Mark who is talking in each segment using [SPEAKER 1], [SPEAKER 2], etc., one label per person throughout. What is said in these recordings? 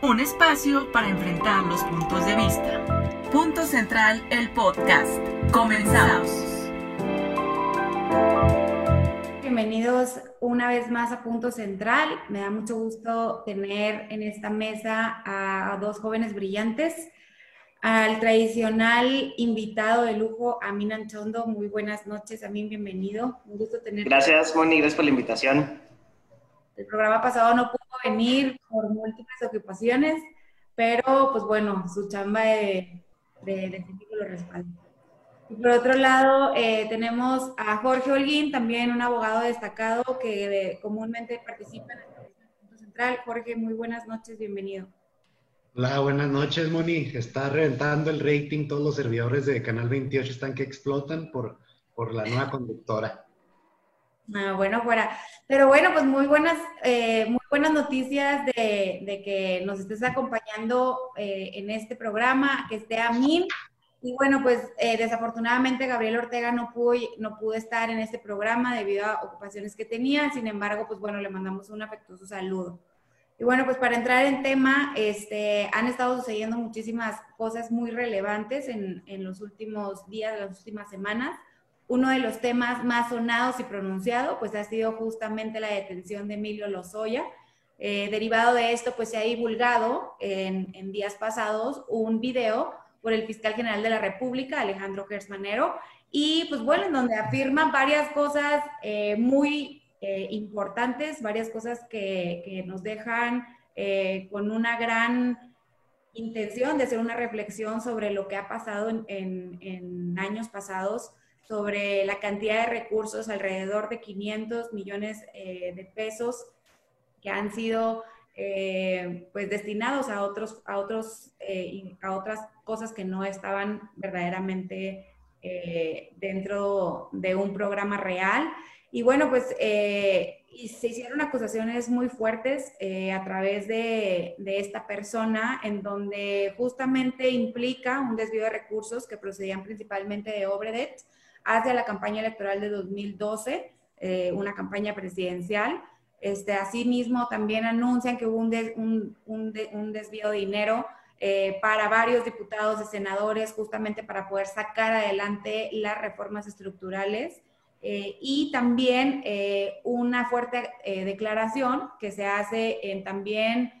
[SPEAKER 1] un espacio para enfrentar los puntos de vista. Punto Central, el podcast. Comenzamos.
[SPEAKER 2] Bienvenidos una vez más a Punto Central. Me da mucho gusto tener en esta mesa a dos jóvenes brillantes. Al tradicional invitado de lujo, Amin Anchondo. Muy buenas noches, Amin, bienvenido. Un gusto tener.
[SPEAKER 3] Gracias, Moni, gracias por la invitación.
[SPEAKER 2] El programa pasado no pudo venir por múltiples ocupaciones, pero pues bueno, su chamba de, de, lo respalda. Y por otro lado, eh, tenemos a Jorge Holguín, también un abogado destacado que comúnmente participa en el Punto Central. Jorge, muy buenas noches, bienvenido.
[SPEAKER 4] Hola, buenas noches, Moni. Está reventando el rating, todos los servidores de Canal 28 están que explotan por, por la nueva conductora.
[SPEAKER 2] Ah, bueno, fuera. Pero bueno, pues muy buenas, eh, muy buenas noticias de, que nos estés acompañando eh, en este programa, que esté a mí. Y bueno, pues eh, desafortunadamente Gabriel Ortega no pudo, no pudo estar en este programa debido a ocupaciones que tenía. Sin embargo, pues bueno, le mandamos un afectuoso saludo. Y bueno, pues para entrar en tema, este, han estado sucediendo muchísimas cosas muy relevantes en, en los últimos días, las últimas semanas uno de los temas más sonados y pronunciado, pues ha sido justamente la detención de Emilio Lozoya. Eh, derivado de esto, pues se ha divulgado en, días pasados un video por el fiscal general de la República, Alejandro Gersmanero, y pues bueno, en donde afirma varias cosas eh, muy eh, importantes, varias cosas que, nos dejan con una gran intención de hacer una reflexión sobre lo que ha pasado en años pasados sobre la cantidad de recursos, alrededor de 500 millones eh, de pesos que han sido eh, pues destinados a otros, a otros, eh, a otras cosas que no estaban verdaderamente dentro de un programa real. Y bueno, pues se hicieron acusaciones muy fuertes a través de, de, esta persona, en donde justamente implica un desvío de recursos que procedían principalmente de Obredet, hacia la campaña electoral de 2012, eh, una campaña presidencial. Este, asimismo, también anuncian que hubo un, desvío de dinero eh, para varios diputados y senadores justamente para poder sacar adelante las reformas estructurales. Eh, y también una fuerte declaración que se hace en también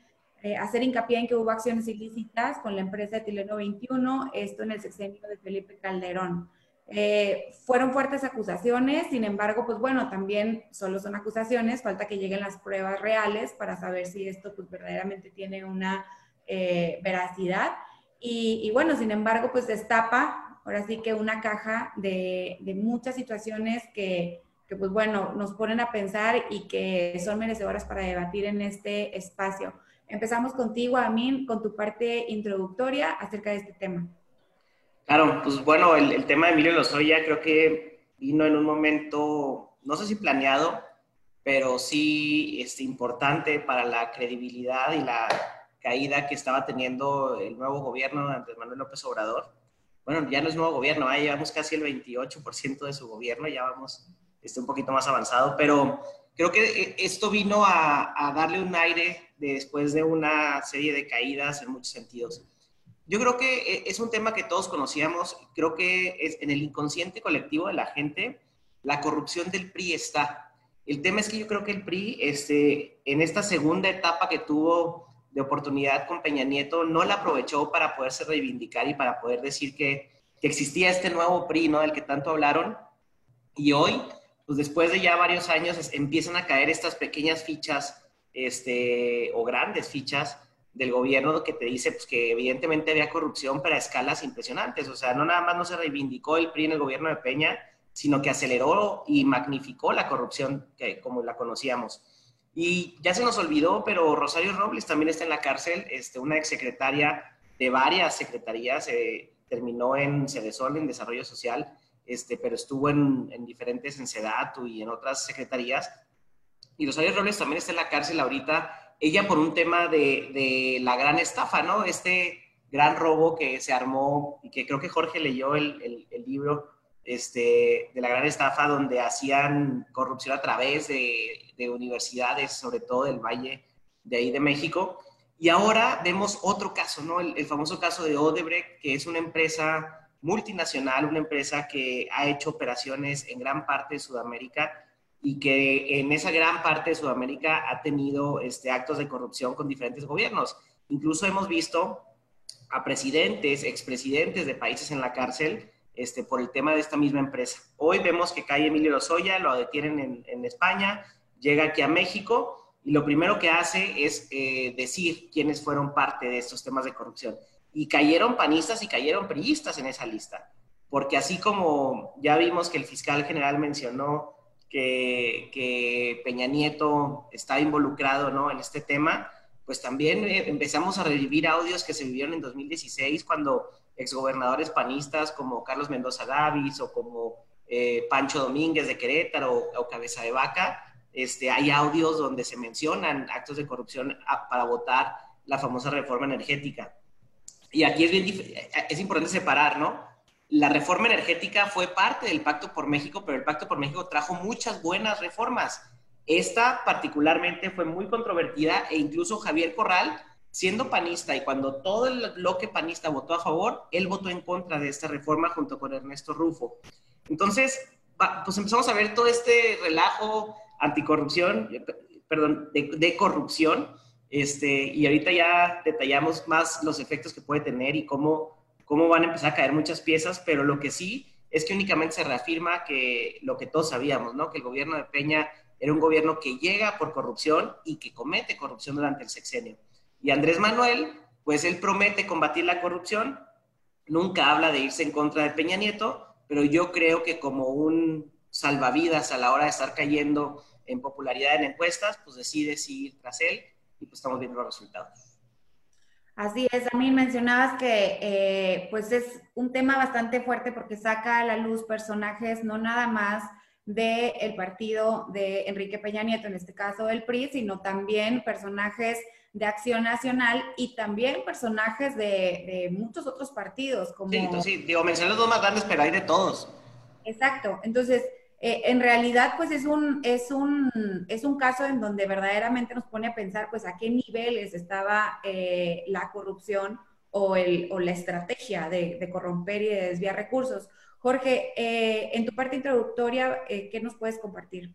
[SPEAKER 2] hacer hincapié en que hubo acciones ilícitas con la empresa Tileno 21, esto en el sexenio de Felipe Calderón. Eh, fueron fuertes acusaciones, sin embargo, pues bueno, también solo son acusaciones, falta que lleguen las pruebas reales para saber si esto pues verdaderamente tiene una eh, veracidad. Y, bueno, sin embargo, pues destapa ahora sí que una caja de, muchas situaciones que, que, pues bueno, nos ponen a pensar y que son merecedoras para debatir en este espacio. Empezamos contigo, Amin, con tu parte introductoria acerca de este tema.
[SPEAKER 3] Claro, pues bueno, el, tema de Emilio Lozoya creo que vino en un momento, no sé si planeado, pero sí este, importante para la credibilidad y la caída que estaba teniendo el nuevo gobierno de Manuel López Obrador. Bueno, ya no es nuevo gobierno, ahí llevamos casi el 28% de su gobierno, ya vamos este, un poquito más avanzado, pero creo que eh, esto vino a darle un aire después de una serie de caídas en muchos sentidos. Yo creo que eh, es un tema que todos conocíamos, creo que es en el inconsciente colectivo de la gente, la corrupción del PRI está. El tema es que yo creo que el PRI, este, en esta segunda etapa que tuvo de oportunidad con Peña Nieto, no la aprovechó para poderse reivindicar y para poder decir que, existía este nuevo PRI, ¿no? Del que tanto hablaron. Y hoy, pues después de ya varios años, empiezan a caer estas pequeñas fichas, este, o grandes fichas, del gobierno que te dice pues, que evidentemente había corrupción, pero a escalas impresionantes. O sea, no nada más no se reivindicó el PRI en el gobierno de Peña, sino que aceleró y magnificó la corrupción que, como la conocíamos. Y ya se nos olvidó, pero Rosario Robles también está en la cárcel, este, una exsecretaria de varias secretarías, eh, terminó en Cedesol, en Desarrollo Social, este, pero estuvo en, en diferentes, en SEDATU y en otras secretarías. Y Rosario Robles también está en la cárcel ahorita ella por un tema de, la gran estafa, ¿no? Este gran robo que se armó y que creo que Jorge leyó el, libro este, de la gran estafa donde hacían corrupción a través de, universidades, sobre todo del Valle de ahí de México. Y ahora vemos otro caso, ¿no? El, el, famoso caso de Odebrecht, que es una empresa multinacional, una empresa que ha hecho operaciones en gran parte de Sudamérica y que en esa gran parte de Sudamérica ha tenido este, actos de corrupción con diferentes gobiernos. Incluso hemos visto a presidentes, expresidentes de países en la cárcel este, por el tema de esta misma empresa. Hoy vemos que cae Emilio Lozoya, lo detienen en, en España, llega aquí a México y lo primero que hace es eh, decir quiénes fueron parte de estos temas de corrupción. Y cayeron panistas y cayeron priistas en esa lista, porque así como ya vimos que el fiscal general mencionó que, que Peña Nieto está involucrado ¿no? en este tema, pues también eh, empezamos a revivir audios que se vivieron en 2016 cuando exgobernadores panistas como Carlos Mendoza Davis o como eh, Pancho Domínguez de Querétaro o, Cabeza de Vaca, este, hay audios donde se mencionan actos de corrupción para votar la famosa reforma energética. Y aquí es, bien, es importante separar, ¿no? La reforma energética fue parte del Pacto por México, pero el Pacto por México trajo muchas buenas reformas. Esta particularmente fue muy controvertida e incluso Javier Corral, siendo panista y cuando todo el bloque panista votó a favor, él votó en contra de esta reforma junto con Ernesto Rufo. Entonces, pues empezamos a ver todo este relajo anticorrupción, perdón, de, corrupción, este, y ahorita ya detallamos más los efectos que puede tener y cómo cómo van a empezar a caer muchas piezas, pero lo que sí es que únicamente se reafirma que lo que todos sabíamos, ¿no? Que el gobierno de Peña era un gobierno que llega por corrupción y que comete corrupción durante el sexenio. Y Andrés Manuel, pues él promete combatir la corrupción, nunca habla de irse en contra de Peña Nieto, pero yo creo que como un salvavidas a la hora de estar cayendo en popularidad en encuestas, pues decide ir tras él y pues estamos viendo los resultados.
[SPEAKER 2] Así es, a mí mencionabas que eh, pues es un tema bastante fuerte porque saca a la luz personajes no nada más del partido de Enrique Peña Nieto, en este caso el PRI, sino también personajes de Acción Nacional y también personajes de, muchos otros partidos. Como...
[SPEAKER 3] Sí, sí, digo, mencioné los dos más grandes, pero hay de todos.
[SPEAKER 2] Exacto, entonces eh, en realidad, pues es un, es, un, es un caso en donde verdaderamente nos pone a pensar, pues, a qué niveles estaba eh, la corrupción o, el, o la estrategia de, corromper y de desviar recursos. Jorge, eh, en tu parte introductoria, ¿qué nos puedes compartir?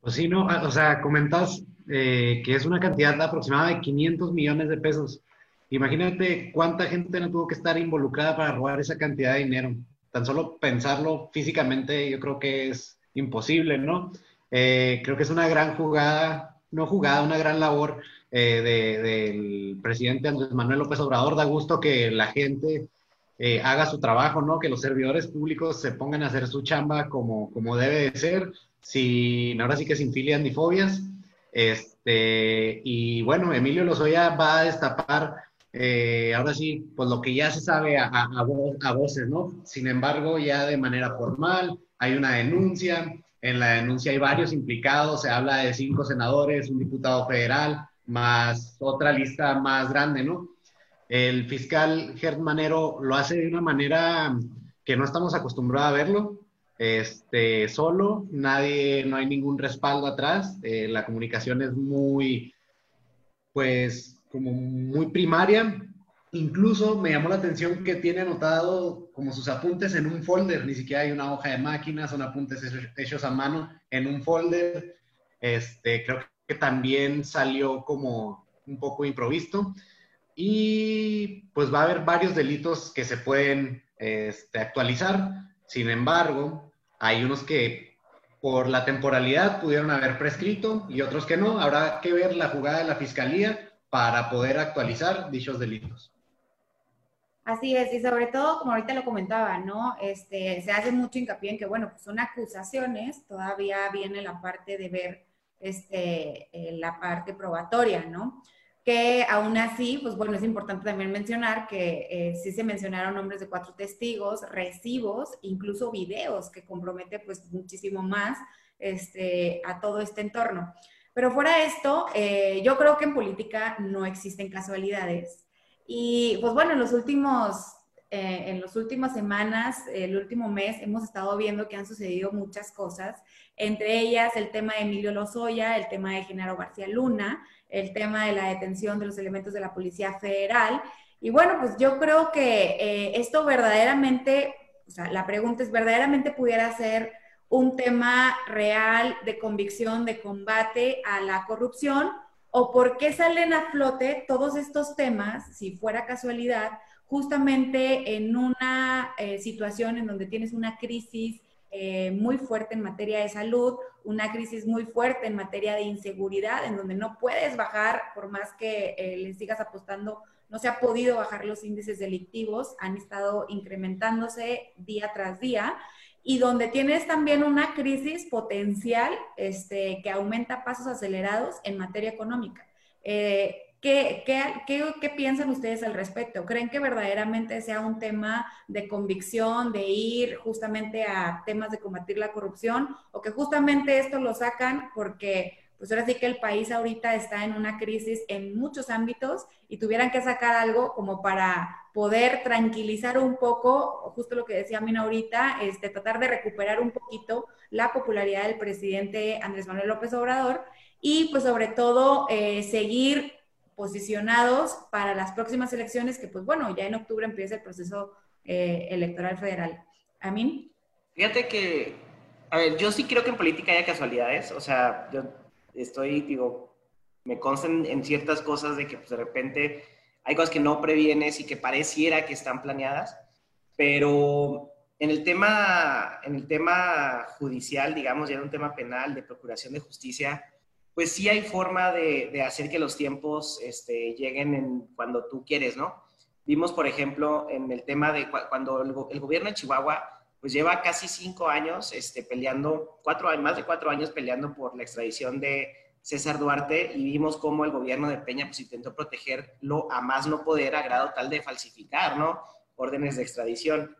[SPEAKER 4] Pues sí, no, o sea, comentas que es una cantidad aproximada de 500 millones de pesos. Imagínate cuánta gente no tuvo que estar involucrada para robar esa cantidad de dinero tan solo pensarlo físicamente yo creo que es imposible, ¿no? Eh, creo que es una gran jugada, no jugada, una gran labor eh, del presidente Andrés Manuel López Obrador. Da gusto que la gente eh, haga su trabajo, ¿no? Que los servidores públicos se pongan a hacer su chamba como, como debe de ser, sin, ahora sí que sin filias ni fobias. Este, y bueno, Emilio Lozoya va a destapar eh, ahora sí, pues lo que ya se sabe a, a, voces, ¿no? Sin embargo, ya de manera formal, hay una denuncia, en la denuncia hay varios implicados, se habla de cinco senadores, un diputado federal, más otra lista más grande, ¿no? El fiscal Gert Manero lo hace de una manera que no estamos acostumbrados a verlo, este, solo, nadie, no hay ningún respaldo atrás, eh, la comunicación es muy, pues, como muy primaria. Incluso me llamó la atención que tiene anotado como sus apuntes en un folder, ni siquiera hay una hoja de máquina, son apuntes hechos a mano en un folder. Este, creo que también salió como un poco improvisto. Y pues va a haber varios delitos que se pueden este, actualizar. Sin embargo, hay unos que por la temporalidad pudieron haber prescrito y otros que no. Habrá que ver la jugada de la fiscalía para poder actualizar dichos delitos.
[SPEAKER 2] Así es, y sobre todo, como ahorita lo comentaba, ¿no? Este, se hace mucho hincapié en que, bueno, pues son acusaciones, todavía viene la parte de ver este, eh, la parte probatoria, ¿no? Que aún así, pues bueno, es importante también mencionar que eh, sí se mencionaron nombres de cuatro testigos, recibos, incluso videos que compromete pues muchísimo más este, a todo este entorno. Pero fuera esto, eh, yo creo que en política no existen casualidades. Y pues bueno, en los últimos, eh, en las últimas semanas, el último mes, hemos estado viendo que han sucedido muchas cosas, entre ellas el tema de Emilio Lozoya, el tema de Genaro García Luna, el tema de la detención de los elementos de la Policía Federal. Y bueno, pues yo creo que eh, esto verdaderamente, o sea, la pregunta es, ¿verdaderamente pudiera ser un tema real de convicción, de combate a la corrupción? ¿O por qué salen a flote todos estos temas, si fuera casualidad, justamente en una eh, situación en donde tienes una crisis eh, muy fuerte en materia de salud, una crisis muy fuerte en materia de inseguridad, en donde no puedes bajar, por más que eh, le sigas apostando, no se ha podido bajar los índices delictivos, han estado incrementándose día tras día, y donde tienes también una crisis potencial este, que aumenta pasos acelerados en materia económica. Eh, ¿Qué, qué, piensan ustedes al respecto? ¿Creen que verdaderamente sea un tema de convicción, de ir justamente a temas de combatir la corrupción o que justamente esto lo sacan porque pues ahora sí que el país ahorita está en una crisis en muchos ámbitos y tuvieran que sacar algo como para poder tranquilizar un poco, justo lo que decía Mina ahorita, este, tratar de recuperar un poquito la popularidad del presidente Andrés Manuel López Obrador y pues sobre todo eh, seguir posicionados para las próximas elecciones, que pues bueno, ya en octubre empieza el proceso eh, electoral federal. ¿Amin?
[SPEAKER 3] Fíjate que, a ver, yo sí creo que en política haya casualidades, o sea, yo estoy, digo, me constan en ciertas cosas de que pues, de repente hay cosas que no previenes y que pareciera que están planeadas, pero en el tema, en el tema judicial, digamos, ya en un tema penal de procuración de justicia, pues sí hay forma de, hacer que los tiempos este, lleguen en cuando tú quieres, ¿no? Vimos, por ejemplo, en el tema de cuando el, gobierno de Chihuahua, pues lleva casi cinco años este, peleando, cuatro, más de cuatro años peleando por la extradición de César Duarte y vimos cómo el gobierno de Peña pues intentó protegerlo a más no poder a grado tal de falsificar, ¿no? Órdenes de extradición.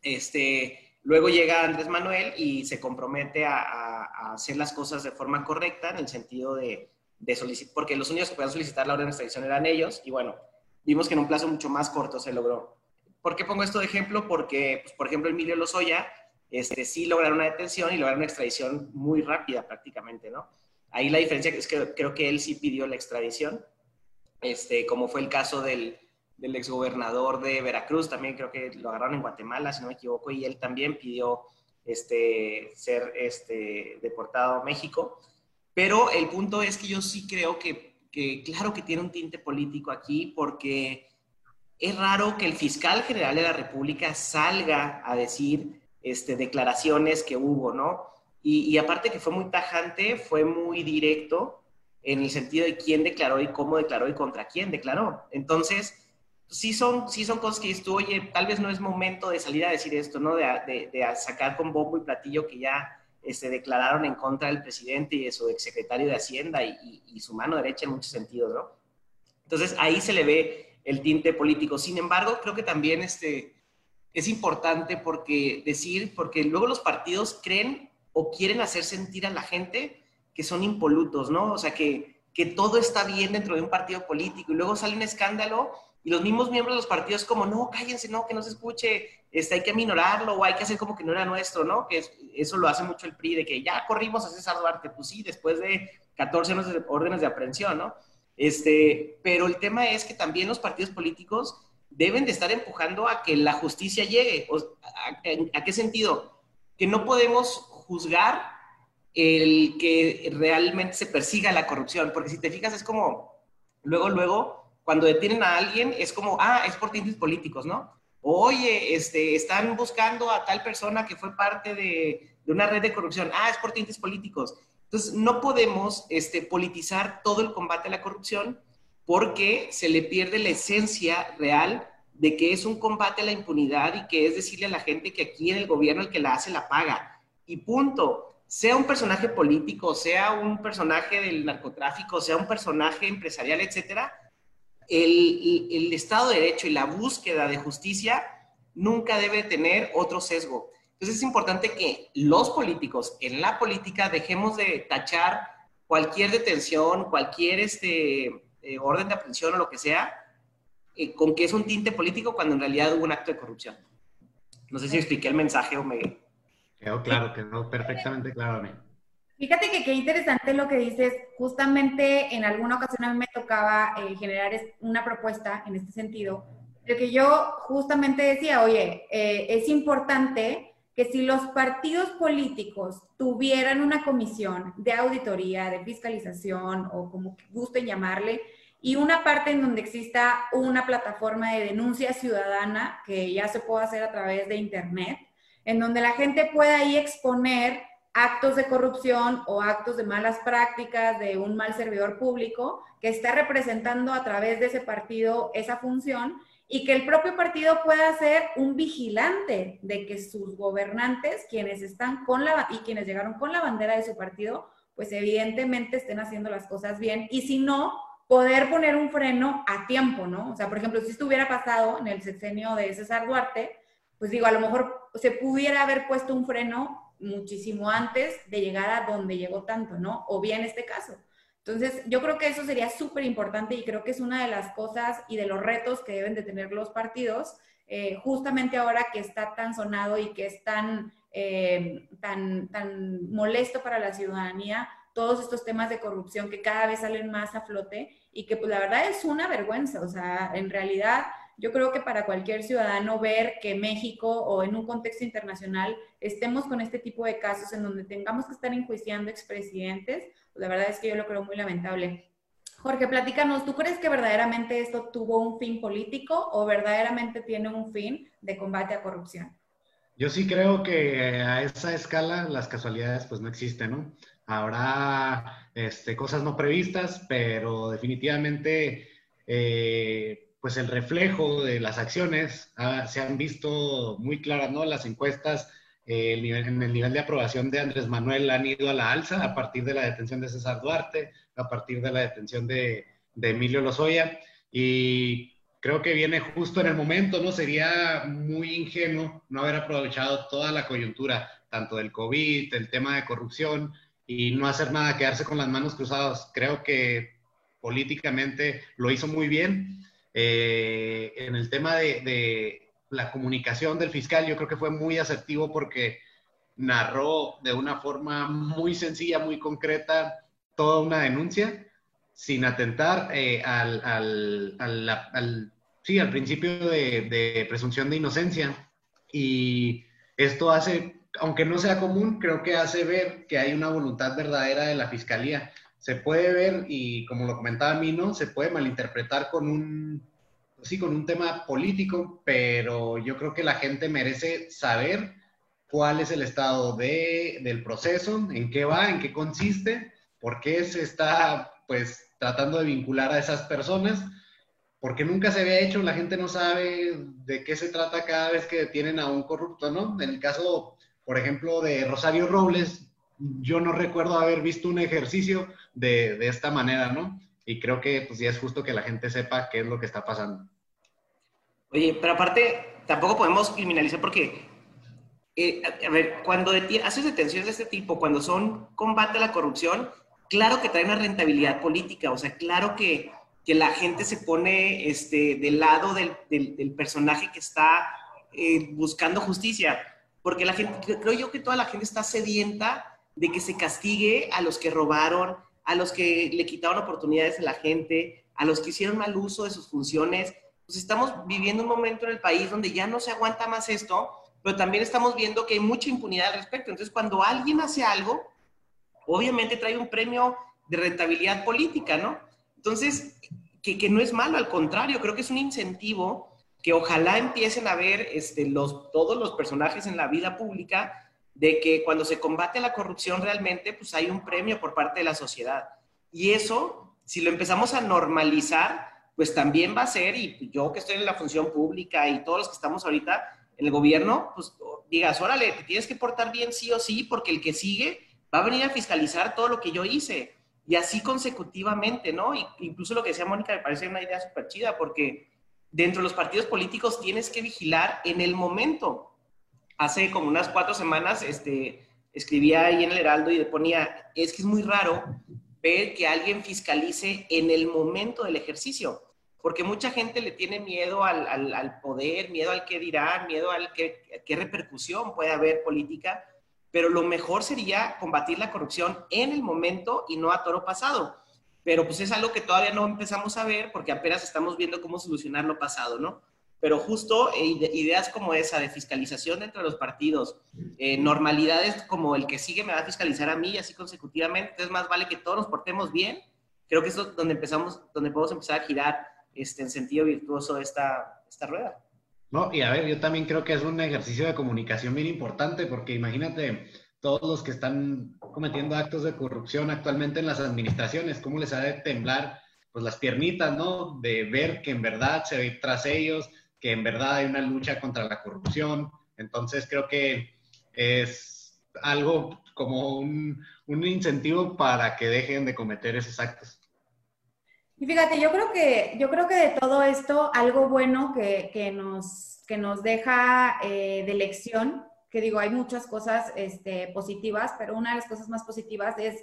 [SPEAKER 3] Este, Luego llega Andrés Manuel y se compromete a, hacer las cosas de forma correcta en el sentido de, solicitar, porque los únicos que podían solicitar la orden de extradición eran ellos y bueno, vimos que en un plazo mucho más corto se logró. ¿Por qué pongo esto de ejemplo? Porque, pues, por ejemplo, Emilio Lozoya este, sí lograron una detención y lograron una extradición muy rápida prácticamente, ¿no? Ahí la diferencia es que creo que él sí pidió la extradición, este, como fue el caso del, del exgobernador de Veracruz, también creo que lo agarraron en Guatemala, si no me equivoco, y él también pidió este, ser este, deportado a México. Pero el punto es que yo sí creo que, que, claro que tiene un tinte político aquí, porque es raro que el fiscal general de la República salga a decir este, declaraciones que hubo, ¿no? Y, aparte que fue muy tajante, fue muy directo en el sentido de quién declaró y cómo declaró y contra quién declaró. Entonces, sí son, sí son cosas que oye, tal vez no es momento de salir a decir esto, ¿no? De, sacar con bombo y platillo que ya este, declararon en contra del presidente y de su exsecretario de Hacienda y, y, su mano derecha en muchos sentidos, ¿no? Entonces ahí se le ve el tinte político. Sin embargo, creo que también este, es importante porque decir, porque luego los partidos creen o quieren hacer sentir a la gente que son impolutos, ¿no? O sea, que, que todo está bien dentro de un partido político y luego sale un escándalo y los mismos miembros de los partidos como, no, cállense, no, que no se escuche, este, hay que minorarlo o hay que hacer como que no era nuestro, ¿no? Que eso lo hace mucho el PRI, de que ya corrimos a César Duarte, pues sí, después de 14 años de órdenes de aprehensión, ¿no? Este, pero el tema es que también los partidos políticos deben de estar empujando a que la justicia llegue. ¿A, qué sentido? Que no podemos juzgar el que realmente se persiga la corrupción, porque si te fijas es como, luego, luego, cuando detienen a alguien es como, ah, es por tintes políticos, ¿no? Oye, este, están buscando a tal persona que fue parte de, de una red de corrupción, ah, es por tintes políticos. Entonces, no podemos este, politizar todo el combate a la corrupción porque se le pierde la esencia real de que es un combate a la impunidad y que es decirle a la gente que aquí en el gobierno el que la hace la paga. Y punto. Sea un personaje político, sea un personaje del narcotráfico, sea un personaje empresarial, etcétera, el, Estado de Derecho y la búsqueda de justicia nunca debe tener otro sesgo. Entonces es importante que los políticos en la política dejemos de tachar cualquier detención, cualquier este, eh, orden de aprehensión o lo que sea, eh, con que es un tinte político cuando en realidad hubo un acto de corrupción. No sé si expliqué el mensaje o me...
[SPEAKER 4] Quedó claro, quedó perfectamente claro a mí.
[SPEAKER 2] Fíjate que qué interesante lo que dices. Justamente en alguna ocasión a mí me tocaba eh, generar una propuesta en este sentido, de que yo justamente decía, oye, eh, es importante que si los partidos políticos tuvieran una comisión de auditoría, de fiscalización o como gusten llamarle, y una parte en donde exista una plataforma de denuncia ciudadana que ya se puede hacer a través de Internet, en donde la gente pueda ahí exponer actos de corrupción o actos de malas prácticas de un mal servidor público que está representando a través de ese partido esa función y que el propio partido pueda ser un vigilante de que sus gobernantes, quienes están con la y quienes llegaron con la bandera de su partido, pues evidentemente estén haciendo las cosas bien y si no, poder poner un freno a tiempo, ¿no? O sea, por ejemplo, si esto hubiera pasado en el sexenio de César Duarte, pues digo, a lo mejor se pudiera haber puesto un freno muchísimo antes de llegar a donde llegó tanto, ¿no? O bien este caso. Entonces, yo creo que eso sería súper importante y creo que es una de las cosas y de los retos que deben de tener los partidos, eh, justamente ahora que está tan sonado y que es tan, eh, tan, tan molesto para la ciudadanía, todos estos temas de corrupción que cada vez salen más a flote y que pues la verdad es una vergüenza, o sea, en realidad yo creo que para cualquier ciudadano ver que México o en un contexto internacional estemos con este tipo de casos en donde tengamos que estar enjuiciando expresidentes, pues la verdad es que yo lo creo muy lamentable. Jorge, platícanos, ¿tú crees que verdaderamente esto tuvo un fin político o verdaderamente tiene un fin de combate a corrupción?
[SPEAKER 4] Yo sí creo que a esa escala las casualidades pues no existen, ¿no? Habrá este, cosas no previstas, pero definitivamente eh, pues el reflejo de las acciones ah, se han visto muy claras, ¿no? Las encuestas eh, en el nivel de aprobación de Andrés Manuel han ido a la alza a partir de la detención de César Duarte, a partir de la detención de, de Emilio Lozoya, y creo que viene justo en el momento, ¿no? Sería muy ingenuo no haber aprovechado toda la coyuntura, tanto del COVID, el tema de corrupción, y no hacer nada, quedarse con las manos cruzadas. Creo que políticamente lo hizo muy bien eh, en el tema de, la comunicación del fiscal, yo creo que fue muy asertivo porque narró de una forma muy sencilla, muy concreta, toda una denuncia, sin atentar eh, al, al, sí, al principio de, de, presunción de inocencia. Y esto hace, aunque no sea común, creo que hace ver que hay una voluntad verdadera de la fiscalía se puede ver, y como lo comentaba Mino, se puede malinterpretar con un, sí, con un tema político, pero yo creo que la gente merece saber cuál es el estado de, del proceso, en qué va, en qué consiste, por qué se está, pues, tratando de vincular a esas personas, porque nunca se había hecho, la gente no sabe de qué se trata cada vez que detienen a un corrupto, ¿no? En el caso, por ejemplo, de Rosario Robles, yo no recuerdo haber visto un ejercicio de, esta manera, ¿no? Y creo que pues ya es justo que la gente sepa qué es lo que está pasando.
[SPEAKER 3] Oye, pero aparte, tampoco podemos criminalizar porque, eh, a, ver, cuando haces detenciones de este tipo, cuando son combate a la corrupción, claro que trae una rentabilidad política, o sea, claro que, que la gente se pone este, del lado del, del, del personaje que está eh, buscando justicia, porque la gente, creo yo que toda la gente está sedienta de que se castigue a los que robaron, a los que le quitaron oportunidades a la gente, a los que hicieron mal uso de sus funciones. Pues estamos viviendo un momento en el país donde ya no se aguanta más esto, pero también estamos viendo que hay mucha impunidad al respecto. Entonces, cuando alguien hace algo, obviamente trae un premio de rentabilidad política, ¿no? Entonces, que, que no es malo, al contrario, creo que es un incentivo que ojalá empiecen a ver este, los, todos los personajes en la vida pública de que cuando se combate la corrupción realmente, pues hay un premio por parte de la sociedad. Y eso, si lo empezamos a normalizar, pues también va a ser, y yo que estoy en la función pública y todos los que estamos ahorita en el gobierno, pues digas, órale, te tienes que portar bien sí o sí, porque el que sigue va a venir a fiscalizar todo lo que yo hice. Y así consecutivamente, ¿no? Y incluso lo que decía Mónica me parece una idea súper chida, porque dentro de los partidos políticos tienes que vigilar en el momento hace como unas cuatro semanas este, escribía ahí en el Heraldo y le ponía, es que es muy raro ver que alguien fiscalice en el momento del ejercicio, porque mucha gente le tiene miedo al, al, poder, miedo al qué dirán, miedo al qué, qué repercusión puede haber política, pero lo mejor sería combatir la corrupción en el momento y no a toro pasado. Pero pues es algo que todavía no empezamos a ver porque apenas estamos viendo cómo solucionar lo pasado, ¿no? Pero justo eh, ideas como esa de fiscalización dentro de los partidos, eh, normalidades como el que sigue me va a fiscalizar a mí y así consecutivamente, entonces más vale que todos nos portemos bien. Creo que eso es donde empezamos, donde podemos empezar a girar este, en sentido virtuoso esta, esta rueda.
[SPEAKER 4] No, y a ver, yo también creo que es un ejercicio de comunicación bien importante, porque imagínate todos los que están cometiendo actos de corrupción actualmente en las administraciones, cómo les ha de temblar pues las piernitas, ¿no? De ver que en verdad se ve tras ellos, que en verdad hay una lucha contra la corrupción. Entonces creo que es algo como un, un incentivo para que dejen de cometer esos actos.
[SPEAKER 2] Y fíjate, yo creo que, yo creo que de todo esto, algo bueno que, que nos, que nos deja eh, de lección, que digo, hay muchas cosas este, positivas, pero una de las cosas más positivas es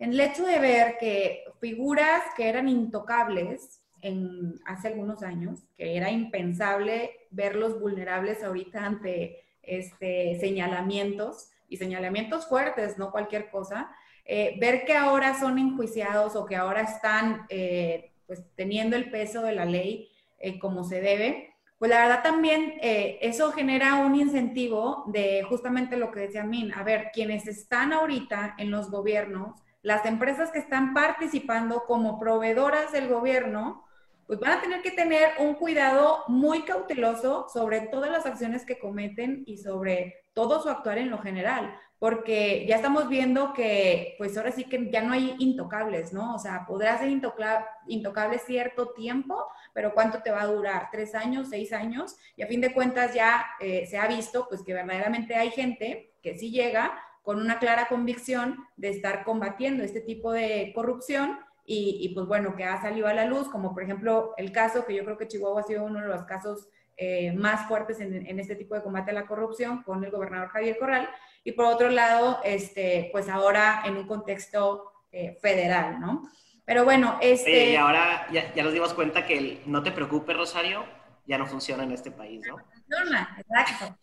[SPEAKER 2] el hecho de ver que figuras que eran intocables en, hace algunos años, que era impensable verlos vulnerables ahorita ante este, señalamientos y señalamientos fuertes, no cualquier cosa, eh, ver que ahora son enjuiciados o que ahora están eh, pues, teniendo el peso de la ley eh, como se debe, pues la verdad también eso genera un incentivo de justamente lo que decía Min, a ver, quienes están ahorita en los gobiernos, las empresas que están participando como proveedoras del gobierno, pues van a tener que tener un cuidado muy cauteloso sobre todas las acciones que cometen y sobre todo su actuar en lo general, porque ya estamos viendo que pues ahora sí que ya no hay intocables, ¿no? O sea, podrá ser intocable cierto tiempo, pero ¿cuánto te va a durar? ¿Tres años, seis años? Y a fin de cuentas ya eh, se ha visto pues que verdaderamente hay gente que sí llega con una clara convicción de estar combatiendo este tipo de corrupción y, pues bueno, que ha salido a la luz, como por ejemplo el caso que yo creo que Chihuahua ha sido uno de los casos eh, más fuertes en, en, este tipo de combate a la corrupción con el gobernador Javier Corral, y por otro lado, este, pues ahora en un contexto eh, federal, ¿no? Pero bueno, este...
[SPEAKER 3] y ahora ya, ya, nos dimos cuenta que el no te preocupes, Rosario, ya no funciona en este país, ¿no?
[SPEAKER 2] funciona, exacto.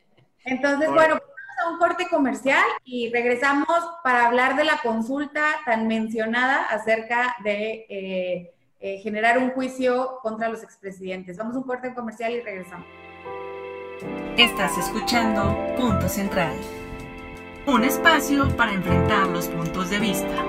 [SPEAKER 2] Entonces, bueno, a un corte comercial y regresamos para hablar de la consulta tan mencionada acerca de eh, eh, generar un juicio contra los expresidentes. Vamos a un corte comercial y regresamos.
[SPEAKER 1] Estás escuchando Punto Central un espacio para enfrentar los puntos de vista.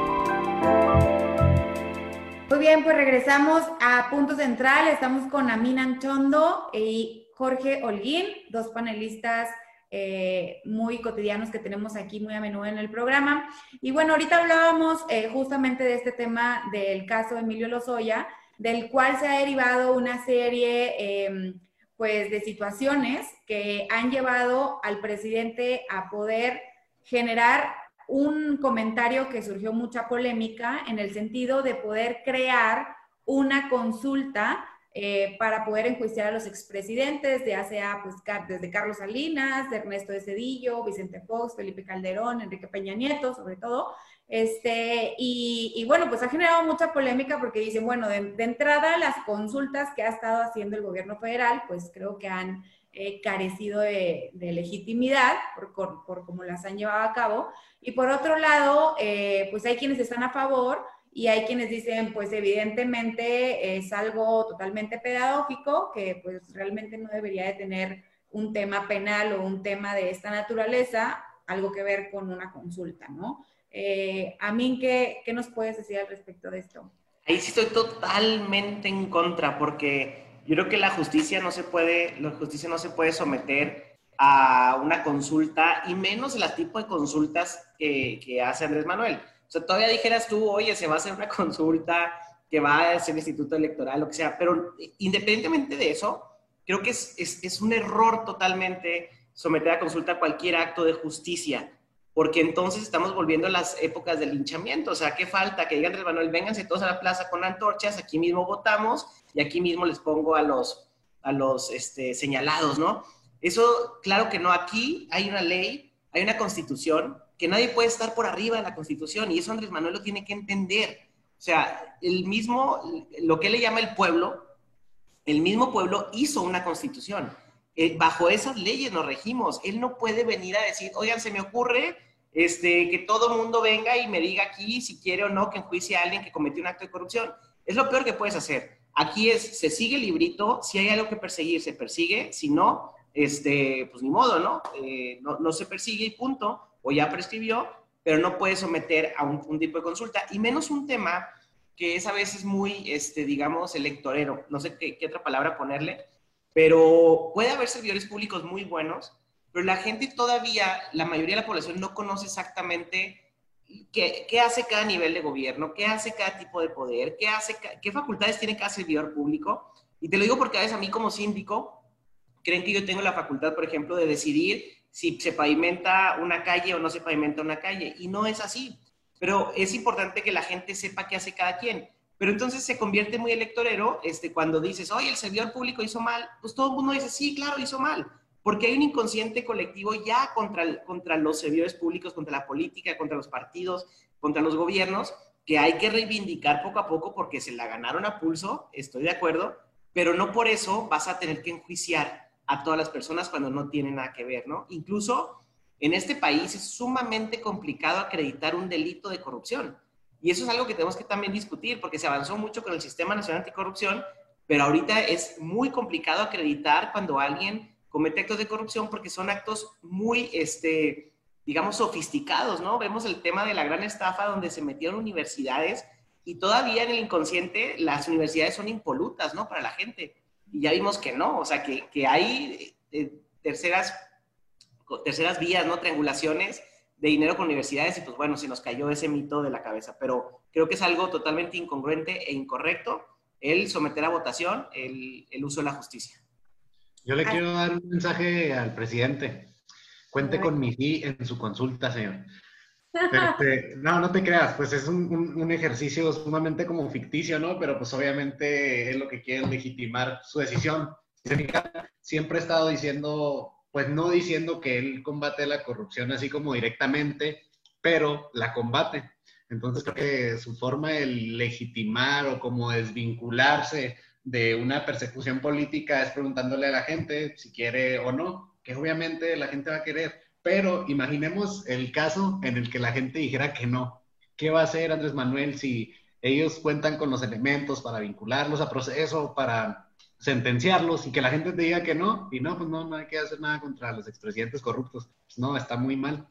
[SPEAKER 2] Muy bien, pues regresamos a Punto Central. Estamos con Amin Anchondo y Jorge Holguín, dos panelistas eh, muy cotidianos que tenemos aquí muy a menudo en el programa. Y bueno, ahorita hablábamos eh, justamente de este tema del caso de Emilio Lozoya, del cual se ha derivado una serie em, pues, de situaciones que han llevado al presidente a poder generar un comentario que surgió mucha polémica en el sentido de poder crear una consulta eh, para poder enjuiciar a los expresidentes, ya sea pues, desde Carlos Salinas, de Ernesto de Cedillo, Vicente Fox, Felipe Calderón, Enrique Peña Nieto, sobre todo. Este, y, bueno, pues ha generado mucha polémica porque dicen, bueno, de, entrada las consultas que ha estado haciendo el gobierno federal, pues creo que han eh, carecido de, legitimidad por, por, cómo las han llevado a cabo. Y por otro lado, eh, pues hay quienes están a favor y hay quienes dicen, pues evidentemente es algo totalmente pedagógico que pues realmente no debería de tener un tema penal o un tema de esta naturaleza, algo que ver con una consulta, ¿no? Eh, Amin, ¿qué, ¿qué nos puedes decir al respecto de esto?
[SPEAKER 3] Ahí sí estoy totalmente en contra porque yo creo que la justicia no se puede, la justicia no se puede someter a una consulta y menos el tipo de consultas que, que hace Andrés Manuel. O sea, todavía dijeras tú, oye, se va a hacer una consulta que va a ser el Instituto Electoral, lo que sea, pero independientemente de eso, creo que es, es, es un error totalmente someter a consulta cualquier acto de justicia porque entonces estamos volviendo a las épocas del linchamiento. O sea, ¿qué falta? Que digan Andrés Manuel, vénganse todos a la plaza con antorchas, aquí mismo votamos y aquí mismo les pongo a los, a los este, señalados, ¿no? Eso, claro que no. Aquí hay una ley, hay una constitución, que nadie puede estar por arriba de la constitución y eso Andrés Manuel lo tiene que entender. O sea, el mismo, lo que él le llama el pueblo, el mismo pueblo hizo una constitución. Eh, bajo esas leyes nos regimos. Él no puede venir a decir, oigan, se me ocurre este, que todo mundo venga y me diga aquí si quiere o no que enjuicie a alguien que cometió un acto de corrupción. Es lo peor que puedes hacer. Aquí es, se sigue el librito, si hay algo que perseguir, se persigue, si no, este, pues ni modo, ¿no? Eh, no, no, se persigue y punto, o ya prescribió, pero no puedes someter a un, tipo de consulta, y menos un tema que es a veces muy, este, digamos, electorero, no sé qué, qué otra palabra ponerle, pero puede haber servidores públicos muy buenos, pero la gente todavía, la mayoría de la población no conoce exactamente qué, qué hace cada nivel de gobierno, qué hace cada tipo de poder, qué, hace, qué facultades tiene cada servidor público. Y te lo digo porque a veces a mí como síndico, creen que yo tengo la facultad, por ejemplo, de decidir si se pavimenta una calle o no se pavimenta una calle. Y no es así. Pero es importante que la gente sepa qué hace cada quien. Pero entonces se convierte muy electorero este, cuando dices, oye, el servidor público hizo mal. Pues todo el mundo dice, sí, claro, hizo mal porque hay un inconsciente colectivo ya contra, contra los servidores públicos, contra la política, contra los partidos, contra los gobiernos, que hay que reivindicar poco a poco porque se la ganaron a pulso, estoy de acuerdo, pero no por eso vas a tener que enjuiciar a todas las personas cuando no tienen nada que ver, ¿no? Incluso en este país es sumamente complicado acreditar un delito de corrupción. Y eso es algo que tenemos que también discutir, porque se avanzó mucho con el Sistema Nacional Anticorrupción, pero ahorita es muy complicado acreditar cuando alguien comete actos de corrupción porque son actos muy, este, digamos, sofisticados, ¿no? Vemos el tema de la gran estafa donde se metieron universidades y todavía en el inconsciente las universidades son impolutas, ¿no? Para la gente. Y ya vimos que no, o sea, que, que hay eh, terceras, terceras vías, ¿no? Triangulaciones de dinero con universidades y pues bueno, se nos cayó ese mito de la cabeza, pero creo que es algo totalmente incongruente e incorrecto el someter a votación el, el uso de la justicia.
[SPEAKER 4] Yo le quiero dar un mensaje al presidente. Cuente con mi sí en su consulta, señor. Este, no, no te creas, pues es un, ejercicio sumamente como ficticio, ¿no? Pero pues obviamente es lo que quiere legitimar su decisión. Siempre ha estado diciendo, pues no diciendo que él combate la corrupción así como directamente, pero la combate. Entonces creo que su forma de legitimar o como desvincularse de una persecución política es preguntándole a la gente si quiere o no, que obviamente la gente va a querer. Pero imaginemos el caso en el que la gente dijera que no. ¿Qué va a hacer Andrés Manuel si ellos cuentan con los elementos para vincularlos a proceso, para sentenciarlos y que la gente te diga que no? Y no, pues no, no hay que hacer nada contra los expresidentes corruptos. Pues no, está muy mal.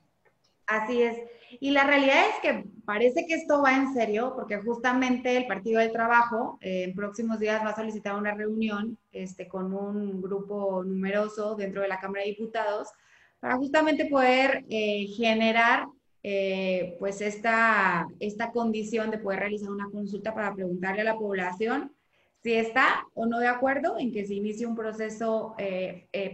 [SPEAKER 2] Así es. Y la realidad es que parece que esto va en serio, porque justamente el Partido del Trabajo eh, en próximos días va a solicitar una reunión este, con un grupo numeroso dentro de la Cámara de Diputados para justamente poder eh, generar eh, pues esta, esta condición de poder realizar una consulta para preguntarle a la población si está o no de acuerdo en que se inicie un proceso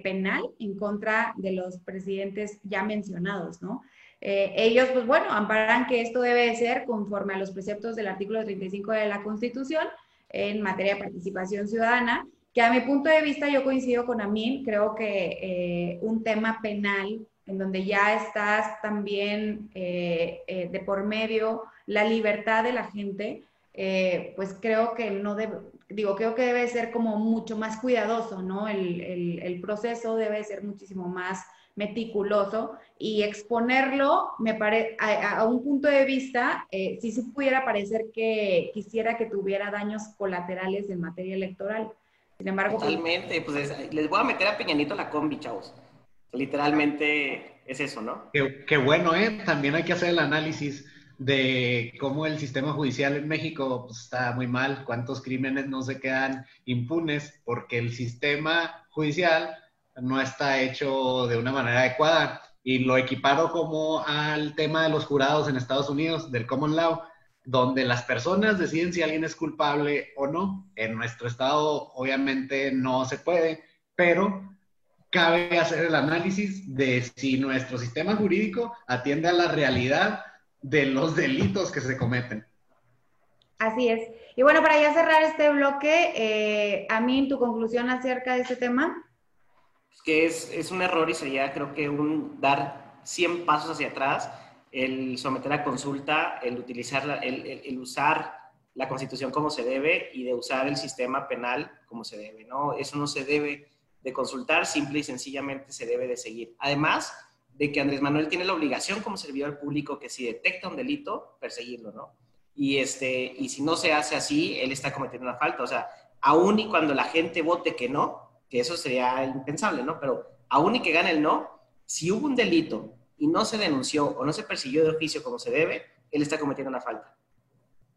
[SPEAKER 2] penal en contra de los presidentes ya mencionados, ¿no? Eh, ellos, pues bueno, amparan que esto debe ser conforme a los preceptos del artículo 35 de la Constitución en materia de participación ciudadana, que a mi punto de vista yo coincido con Amin, creo que eh, un tema penal en donde ya estás también eh, de por medio la libertad de la gente, pues creo que no debe, digo, creo que debe ser como mucho más cuidadoso, ¿no? El, el, proceso debe ser muchísimo más meticuloso y exponerlo me pare, a, un punto de vista, eh, si se pudiera parecer que quisiera que tuviera daños colaterales en materia electoral. Sin embargo,
[SPEAKER 3] pues, totalmente, pues, les voy a meter a Peñanito la combi, chavos. Literalmente es eso, ¿no?
[SPEAKER 4] Qué, bueno, ¿eh? También hay que hacer el análisis de cómo el sistema judicial en México pues, está muy mal, cuántos crímenes no se quedan impunes, porque el sistema judicial no está hecho de una manera adecuada. Y lo equiparo como al tema de los jurados en Estados Unidos, del common law, donde las personas deciden si alguien es culpable o no. En nuestro estado obviamente no se puede, pero cabe hacer el análisis de si nuestro sistema jurídico atiende a la realidad de los delitos que se cometen.
[SPEAKER 2] Así es. Y bueno, para ya cerrar este bloque, eh, Amin, tu conclusión acerca de este tema
[SPEAKER 3] que es, es un error y sería creo que un dar 100 pasos hacia atrás, el someter a consulta, el utilizar, la, el, usar la constitución como se debe y de usar el sistema penal como se debe, ¿no? Eso no se debe de consultar, simple y sencillamente se debe de seguir. Además, de que Andrés Manuel tiene la obligación como servidor público que si detecta un delito, perseguirlo, ¿no? Y, este, y si no se hace así, él está cometiendo una falta. O sea, aún y cuando la gente vote que no, que eso sería impensable, ¿no? Pero aún y que gane el no, si hubo un delito y no se denunció o no se persiguió de oficio como se debe, él está cometiendo una falta.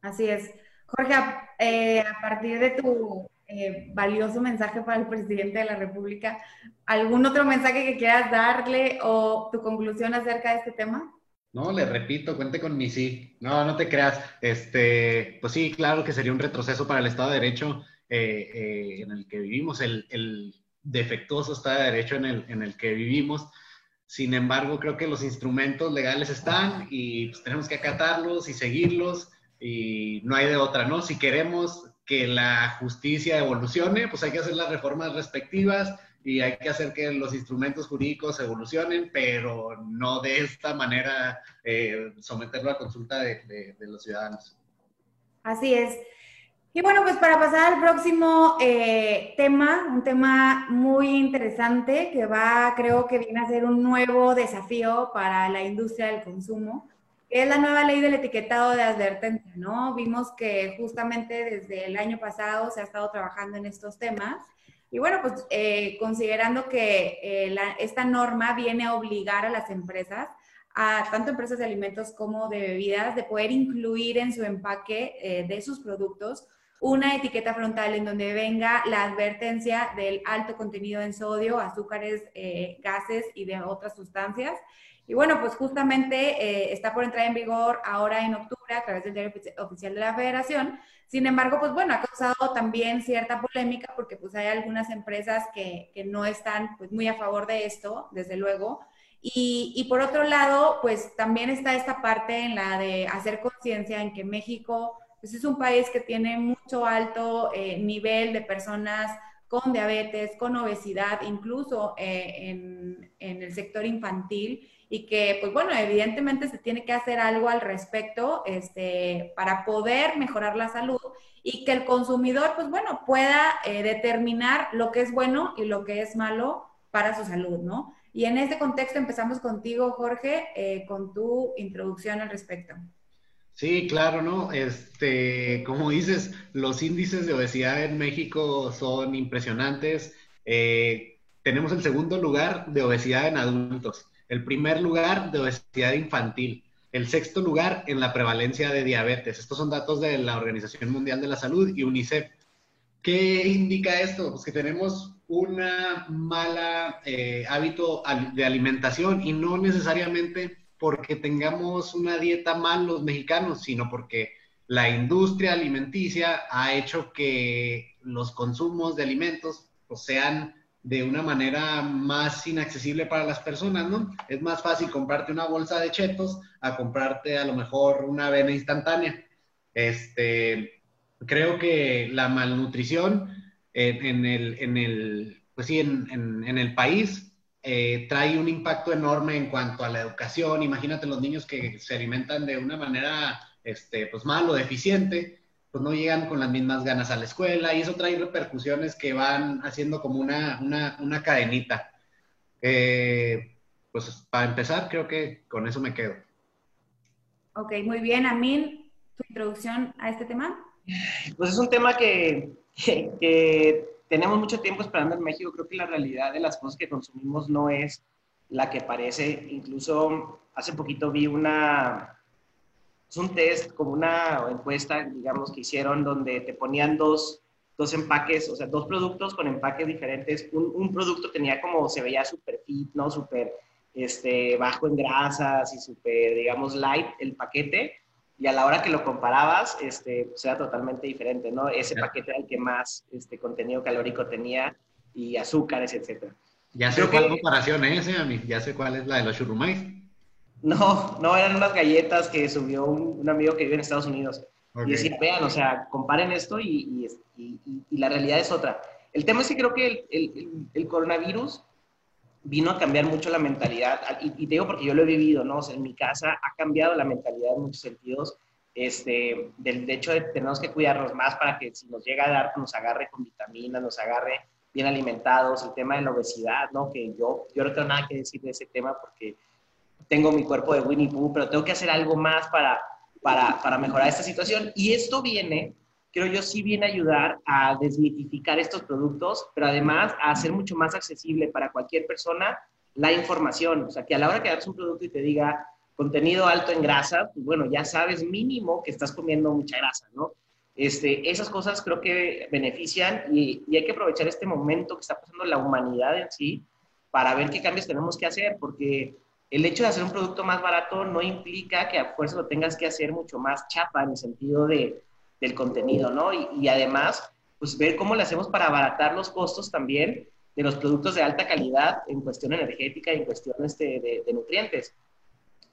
[SPEAKER 2] Así es. Jorge, eh, a partir de tu eh, valioso mensaje para el presidente de la República, ¿algún otro mensaje que quieras darle o tu conclusión acerca de este tema?
[SPEAKER 4] No, le repito, cuente con mi sí. No, no te creas. Este, pues sí, claro que sería un retroceso para el Estado de Derecho eh, en el que vivimos, el, el, defectuoso Estado de Derecho en el, en el que vivimos. Sin embargo, creo que los instrumentos legales están y pues, tenemos que acatarlos y seguirlos y no hay de otra, ¿no? Si queremos que la justicia evolucione, pues hay que hacer las reformas respectivas y hay que hacer que los instrumentos jurídicos evolucionen, pero no de esta manera eh, someterlo a consulta de, de, los ciudadanos.
[SPEAKER 2] Así es. Y bueno, pues para pasar al próximo eh, tema, un tema muy interesante que va, creo que viene a ser un nuevo desafío para la industria del consumo, es la nueva ley del etiquetado de advertencia, ¿no? Vimos que justamente desde el año pasado se ha estado trabajando en estos temas. Y bueno, pues eh, considerando que eh, esta norma viene a obligar a las empresas, a tanto empresas de alimentos como de bebidas, de poder incluir en su empaque eh, de sus productos una etiqueta frontal en donde venga la advertencia del alto contenido en sodio, azúcares, gases y de otras sustancias. Y bueno, pues justamente eh, está por entrar en vigor ahora en octubre a través del diario oficial de la federación. Sin embargo, pues bueno, ha causado también cierta polémica porque pues hay algunas empresas que, que no están pues muy a favor de esto, desde luego. Y, y, por otro lado, pues también está esta parte en la de hacer conciencia en que México pues es un país que tiene mucho alto eh, nivel de personas con diabetes, con obesidad, incluso eh, en, el sector infantil y que, pues bueno, evidentemente se tiene que hacer algo al respecto este, para poder mejorar la salud y que el consumidor, pues bueno, pueda eh, determinar lo que es bueno y lo que es malo para su salud, ¿no? Y en este contexto empezamos contigo, Jorge, con tu introducción al respecto.
[SPEAKER 4] Sí, claro, ¿no? Este, como dices, los índices de obesidad en México son impresionantes. Eh, tenemos el segundo lugar de obesidad en adultos el primer lugar de obesidad infantil, el sexto lugar en la prevalencia de diabetes. Estos son datos de la Organización Mundial de la Salud y UNICEF. ¿Qué indica esto? Pues que tenemos un mala eh, hábito de alimentación y no necesariamente porque tengamos una dieta mal los mexicanos, sino porque la industria alimenticia ha hecho que los consumos de alimentos pues, sean de una manera más inaccesible para las personas, ¿no? Es más fácil comprarte una bolsa de chetos a comprarte a lo mejor una avena instantánea. Este, creo que la malnutrición en, el, en el, pues sí, en, en, el país eh, trae un impacto enorme en cuanto a la educación. Imagínate los niños que se alimentan de una manera, este, pues mal o deficiente pues no llegan con las mismas ganas a la escuela y eso trae repercusiones que van haciendo como una, una, una cadenita. Eh, pues para empezar, creo que con eso me quedo.
[SPEAKER 2] Ok, muy bien. Amin, tu introducción a este tema.
[SPEAKER 3] Pues es un tema que, que, tenemos mucho tiempo esperando en México. Creo que la realidad de las cosas que consumimos no es la que parece. Incluso hace poquito vi una, es un test, como una encuesta, digamos, que hicieron donde te ponían dos, dos empaques, o sea, dos productos con empaques diferentes. Un, un producto tenía como, se veía súper fit, ¿no? Súper este, bajo en grasas y súper, digamos, light el paquete. Y a la hora que lo comparabas, este, pues era totalmente diferente, ¿no? Ese paquete era el que más este, contenido calórico tenía y azúcares, etc.
[SPEAKER 4] Ya sé cuál comparación es, ¿eh? Ya sé cuál es la de los churrumais.
[SPEAKER 3] No, no, eran unas galletas que subió un, amigo que vive en Estados Unidos. Y decía, vean, o sea, comparen esto y, la realidad es otra. El tema es que creo que el, coronavirus vino a cambiar mucho la mentalidad, y, te digo porque yo lo he vivido, ¿no? O sea, en mi casa ha cambiado la mentalidad en muchos sentidos, este, del hecho de tenemos que cuidarnos más para que si nos llega a dar, nos agarre con vitaminas, nos agarre bien alimentados, el tema de la obesidad, ¿no? Que yo, yo no tengo nada que decir de ese tema porque tengo mi cuerpo de Winnie Pooh, pero tengo que hacer algo más para, para, para mejorar esta situación. Y esto viene, creo yo, sí viene a ayudar a desmitificar estos productos, pero además a hacer mucho más accesible para cualquier persona la información. O sea, que a la hora que hagas un producto y te diga contenido alto en grasa, pues bueno, ya sabes mínimo que estás comiendo mucha grasa, ¿no? Este, esas cosas creo que benefician y, y, hay que aprovechar este momento que está pasando la humanidad en sí para ver qué cambios tenemos que hacer, porque el hecho de hacer un producto más barato no implica que a fuerza lo tengas que hacer mucho más chapa en el sentido de, del contenido, ¿no? Y, además, pues ver cómo le hacemos para abaratar los costos también de los productos de alta calidad en cuestión energética y en cuestión este, de, de nutrientes.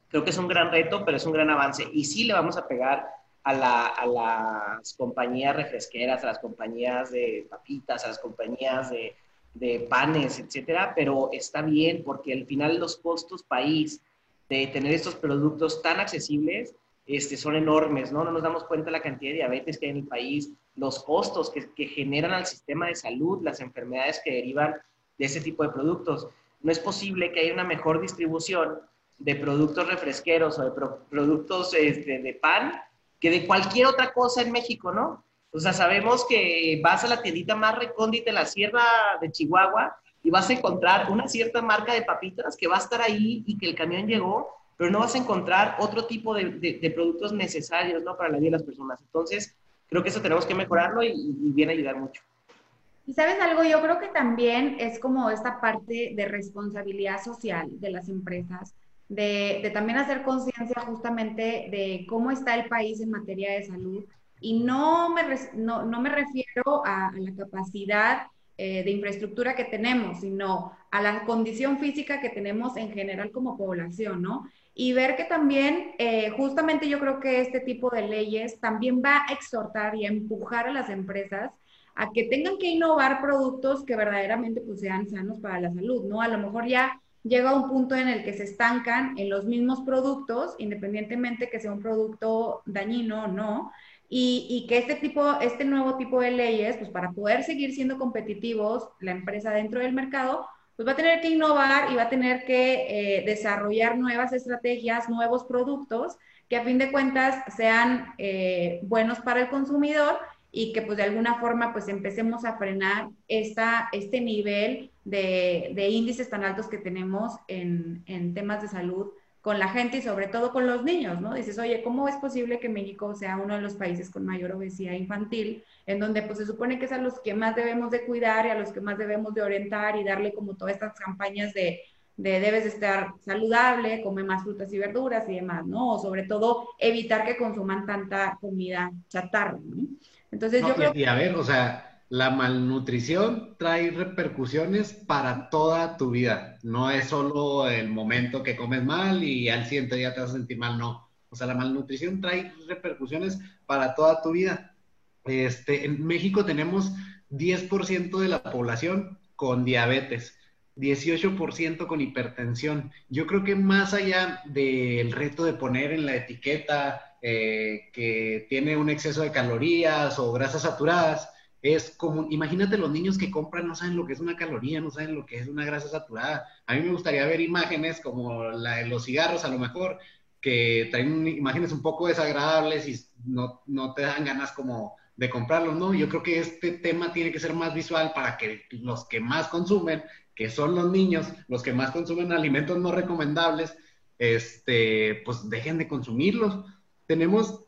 [SPEAKER 3] Creo que es un gran reto, pero es un gran avance. Y sí le vamos a pegar a, la, a, las compañías refresqueras, a las compañías de papitas, a las compañías de, de, panes, etcétera, pero está bien porque al final los costos país de tener estos productos tan accesibles este, son enormes, ¿no? No nos damos cuenta de la cantidad de diabetes que hay en el país, los costos que, generan al sistema de salud, las enfermedades que derivan de ese tipo de productos. No es posible que haya una mejor distribución de productos refresqueros o de pro productos este, de pan que de cualquier otra cosa en México, ¿no? O sea, sabemos que vas a la tiendita más recóndita de la sierra de Chihuahua y vas a encontrar una cierta marca de papitas que va a estar ahí y que el camión llegó, pero no vas a encontrar otro tipo de, productos necesarios, ¿no? Para la vida de las personas. Entonces, creo que eso tenemos que mejorarlo y, y viene a ayudar mucho.
[SPEAKER 2] Y sabes algo, yo creo que también es como esta parte de responsabilidad social de las empresas de, también hacer conciencia justamente de cómo está el país en materia de salud. Y no me, no, no me refiero a, a, la capacidad eh, de infraestructura que tenemos, sino a la condición física que tenemos en general como población, ¿no? Y ver que también, eh, justamente yo creo que este tipo de leyes también va a exhortar y a empujar a las empresas a que tengan que innovar productos que verdaderamente pues, sean sanos para la salud, ¿no? A lo mejor ya llega un punto en el que se estancan en los mismos productos, independientemente que sea un producto dañino o no, y, y, que este tipo, este nuevo tipo de leyes, pues para poder seguir siendo competitivos, la empresa dentro del mercado, pues va a tener que innovar y va a tener que eh, desarrollar nuevas estrategias, nuevos productos que a fin de cuentas sean eh, buenos para el consumidor y que pues de alguna forma pues empecemos a frenar esta, este nivel de, de índices tan altos que tenemos en, en, temas de salud con la gente y sobre todo con los niños, ¿no? Dices, oye, ¿cómo es posible que México sea uno de los países con mayor obesidad infantil, en donde pues se supone que es a los que más debemos de cuidar y a los que más debemos de orientar y darle como todas estas campañas de, de debes de estar saludable, come más frutas y verduras y demás, ¿no? O sobre todo evitar que consuman tanta comida chatarra, ¿no? Entonces
[SPEAKER 4] no,
[SPEAKER 2] yo creo...
[SPEAKER 4] Y a ver, o sea, la malnutrición trae repercusiones para toda tu vida. No es solo el momento que comes mal y al siguiente día te vas a sentir mal, no. O sea, la malnutrición trae repercusiones para toda tu vida. Este, en México tenemos 10% de la población con diabetes, 18% con hipertensión. Yo creo que más allá del reto de poner en la etiqueta eh, que tiene un exceso de calorías o grasas saturadas, es como, imagínate los niños que compran, no saben lo que es una caloría, no saben lo que es una grasa saturada. A mí me gustaría ver imágenes como la de los cigarros, a lo mejor, que traen imágenes un poco desagradables y no, no te dan ganas como de comprarlos, ¿no? Yo creo que este tema tiene que ser más visual para que los que más consumen, que son los niños, los que más consumen alimentos no recomendables, este, pues dejen de consumirlos tenemos,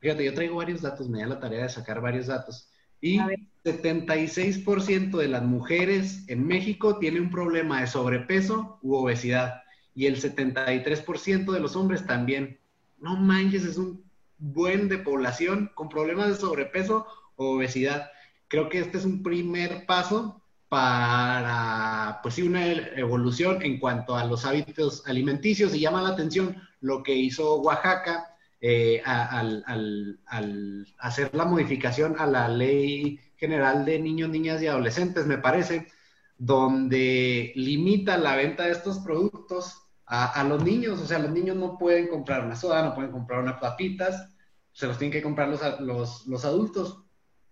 [SPEAKER 4] fíjate, yo traigo varios datos, me da la tarea de sacar varios datos. Y 76% de las mujeres en México tiene un problema de sobrepeso u obesidad. Y el 73% de los hombres también. No manches, es un buen de población con problemas de sobrepeso o obesidad. Creo que este es un primer paso para, pues sí, una evolución en cuanto a los hábitos alimenticios. Y llama la atención lo que hizo Oaxaca eh, al, hacer la modificación a la ley general de niños, niñas y adolescentes, me parece, donde limita la venta de estos productos a, a, los niños. O sea, los niños no pueden comprar una soda, no pueden comprar unas papitas, se los tienen que comprar los, los, los adultos.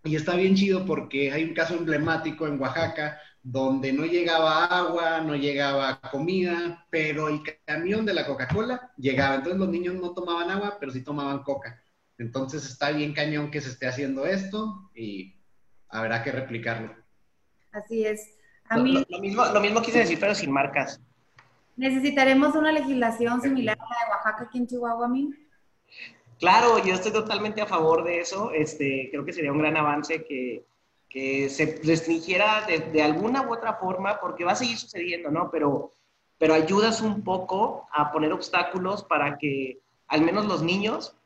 [SPEAKER 4] y está bien chido porque hay un caso emblemático en Oaxaca donde no llegaba agua, no llegaba comida, pero el camión de la Coca-Cola llegaba. Entonces los niños no tomaban agua, pero sí tomaban coca. Entonces está bien cañón que se esté haciendo esto y habrá que replicarlo.
[SPEAKER 2] Así es.
[SPEAKER 3] A mí... lo, mismo, lo mismo quise decir, pero sin marcas.
[SPEAKER 2] ¿Necesitaremos una legislación similar a la de Oaxaca aquí en Chihuahua, mí?
[SPEAKER 3] Claro, yo estoy totalmente a favor de eso. Este, creo que sería un gran avance que, que se restringiera de, de, alguna u otra forma, porque va a seguir sucediendo, ¿no? Pero, pero ayudas un poco a poner obstáculos para que al menos los niños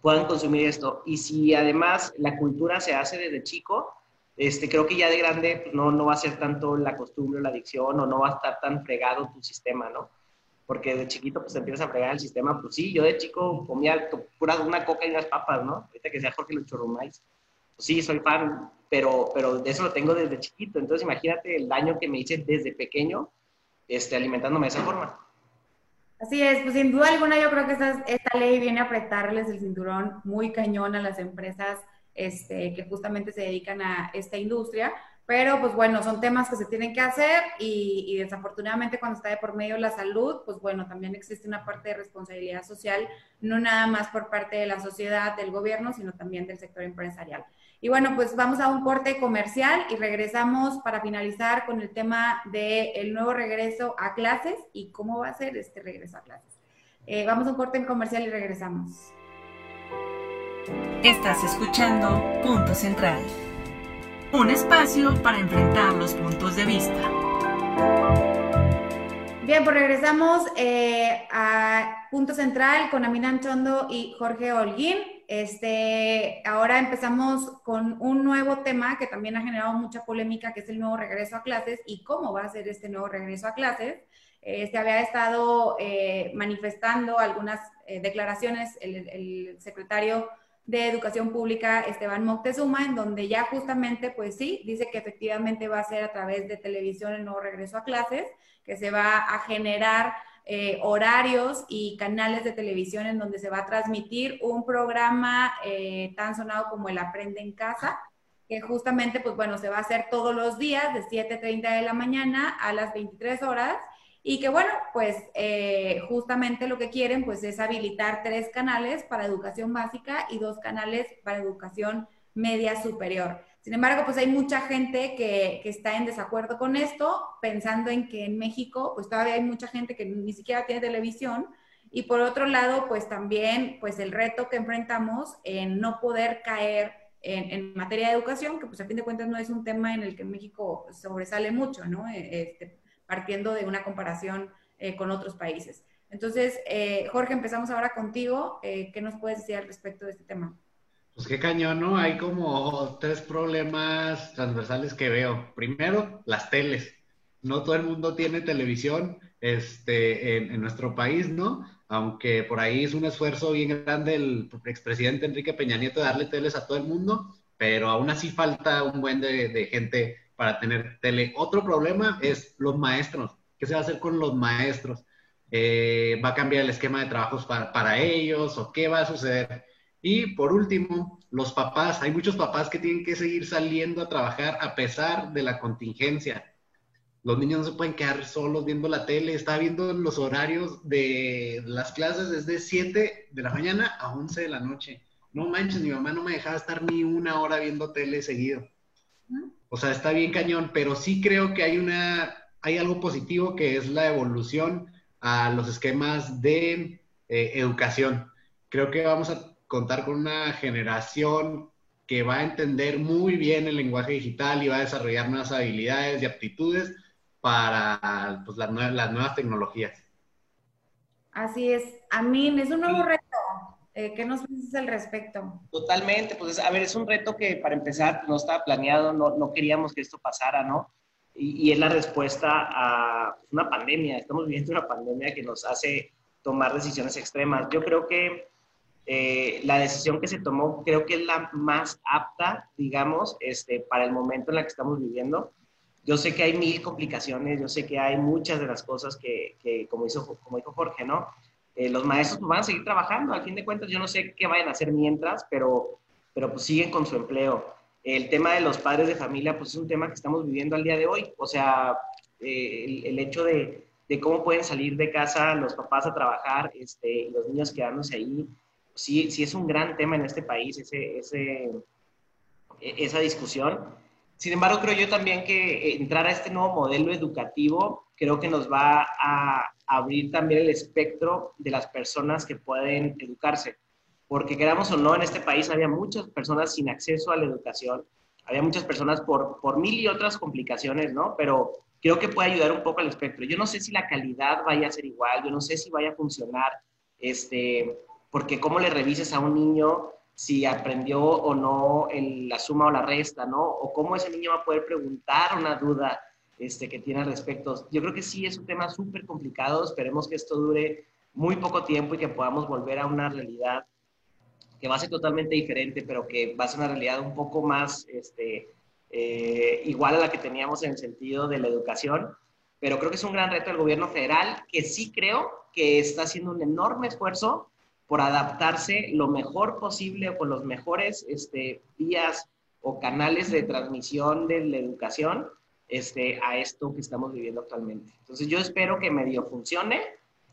[SPEAKER 3] puedan consumir esto. Y si además la cultura se hace desde chico, este, creo que ya de grande pues, no, no va a ser tanto la costumbre, la adicción, o no va a estar tan fregado tu sistema, ¿no? Porque de chiquito pues empiezas a fregar el sistema, pues sí, yo de chico comía pura una coca y unas papas, ¿no? Ahorita que sea Jorge los churrumais. Pues sí, soy fan, pero, pero eso lo tengo desde chiquito. Entonces imagínate el daño que me hice desde pequeño este, alimentándome de esa forma.
[SPEAKER 2] Así es, pues sin duda alguna yo creo que esta, esta ley viene a apretarles el cinturón muy cañón a las empresas este, que justamente se dedican a esta industria. Pero pues bueno, son temas que se tienen que hacer y, y, desafortunadamente cuando está de por medio la salud, pues bueno, también existe una parte de responsabilidad social, no nada más por parte de la sociedad, del gobierno, sino también del sector empresarial. Y bueno, pues vamos a un corte comercial y regresamos para finalizar con el tema del nuevo regreso a clases y cómo va a ser este regreso a clases. Eh, vamos a un corte comercial y regresamos.
[SPEAKER 1] Estás escuchando Punto Central, un espacio para enfrentar los puntos de vista.
[SPEAKER 2] Bien, pues regresamos eh, a Punto Central con Amina Chondo y Jorge Holguín. Este, ahora empezamos con un nuevo tema que también ha generado mucha polémica, que es el nuevo regreso a clases y cómo va a ser este nuevo regreso a clases. Eh, se había estado eh, manifestando algunas declaraciones el, el secretario de Educación Pública, Esteban Moctezuma, en donde ya justamente, pues sí, dice que efectivamente va a ser a través de televisión el nuevo regreso a clases, que se va a generar eh, horarios y canales de televisión en donde se va a transmitir un programa eh, tan sonado como el Aprende en Casa, que justamente, pues bueno, se va a hacer todos los días de 7.30 de la mañana a las 23 horas y que bueno, pues eh, justamente lo que quieren pues es habilitar tres canales para educación básica y dos canales para educación media superior. Sin embargo, pues hay mucha gente que, que, está en desacuerdo con esto, pensando en que en México pues todavía hay mucha gente que ni siquiera tiene televisión y por otro lado pues también pues el reto que enfrentamos en no poder caer en, en, materia de educación, que pues a fin de cuentas no es un tema en el que México sobresale mucho, ¿no? Este, partiendo de una comparación eh, con otros países. Entonces, eh, Jorge, empezamos ahora contigo. Eh, ¿Qué nos puedes decir al respecto de este tema?
[SPEAKER 4] Pues qué cañón, ¿no? Hay como tres problemas transversales que veo. Primero, las teles. No todo el mundo tiene televisión este, en, nuestro país, ¿no? Aunque por ahí es un esfuerzo bien grande el expresidente Enrique Peña Nieto de darle teles a todo el mundo, pero aún así falta un buen de, de gente para tener tele. Otro problema es los maestros. ¿Qué se va a hacer con los maestros? Eh, ¿Va a cambiar el esquema de trabajos para, para, ellos o qué va a suceder? Y por último, los papás. Hay muchos papás que tienen que seguir saliendo a trabajar a pesar de la contingencia. Los niños no se pueden quedar solos viendo la tele. Está viendo los horarios de las clases desde 7 de la mañana a 11 de la noche. No manches, mi mamá no me dejaba estar ni una hora viendo tele seguido. O sea, está bien cañón, pero sí creo que hay una, hay algo positivo que es la evolución a los esquemas de eh, educación. Creo que vamos a contar con una generación que va a entender muy bien el lenguaje digital y va a desarrollar nuevas habilidades y aptitudes para pues, las, nuevas, las nuevas tecnologías.
[SPEAKER 2] Así es. A mí es un nuevo reto. Eh, ¿Qué nos dices al respecto?
[SPEAKER 3] Totalmente, pues a ver, es un reto que para empezar no estaba planeado, no, no queríamos que esto pasara, ¿no? Y, y, es la respuesta a una pandemia, estamos viviendo una pandemia que nos hace tomar decisiones extremas. Yo creo que eh, la decisión que se tomó, creo que es la más apta, digamos, este, para el momento en el que estamos viviendo. Yo sé que hay mil complicaciones, yo sé que hay muchas de las cosas que, que como, hizo, como dijo Jorge, ¿no? Eh, los maestros van a seguir trabajando. Al fin de cuentas, yo no sé qué vayan a hacer mientras, pero, pero pues siguen con su empleo. el tema de los padres de familia, pues es un tema que estamos viviendo al día de hoy. O sea, eh, el, hecho de, cómo pueden salir de casa los papás a trabajar este, los niños quedándose ahí, sí, sí es un gran tema en este país, ese, ese, esa discusión. Sin embargo, creo yo también que entrar a este nuevo modelo educativo creo que nos va a abrir también el espectro de las personas que pueden educarse porque queramos o no, en este país había muchas personas sin acceso a la educación, había muchas personas por, por mil y otras complicaciones, ¿no? Pero creo que puede ayudar un poco al espectro. Yo no sé si la calidad vaya a ser igual, yo no sé si vaya a funcionar, este, porque cómo le revises a un niño si aprendió o no la suma o la resta, ¿no? O cómo ese niño va a poder preguntar una duda este, que tiene al respecto. Yo creo que sí es un tema súper complicado, esperemos que esto dure muy poco tiempo y que podamos volver a una realidad que va a ser totalmente diferente, pero que va a ser una realidad un poco más este, eh, igual a la que teníamos en el sentido de la educación. Pero creo que es un gran reto del gobierno federal, que sí creo que está haciendo un enorme esfuerzo por adaptarse lo mejor posible con los mejores este, vías o canales de transmisión de la educación este, a esto que estamos viviendo actualmente. Entonces yo espero que medio funcione,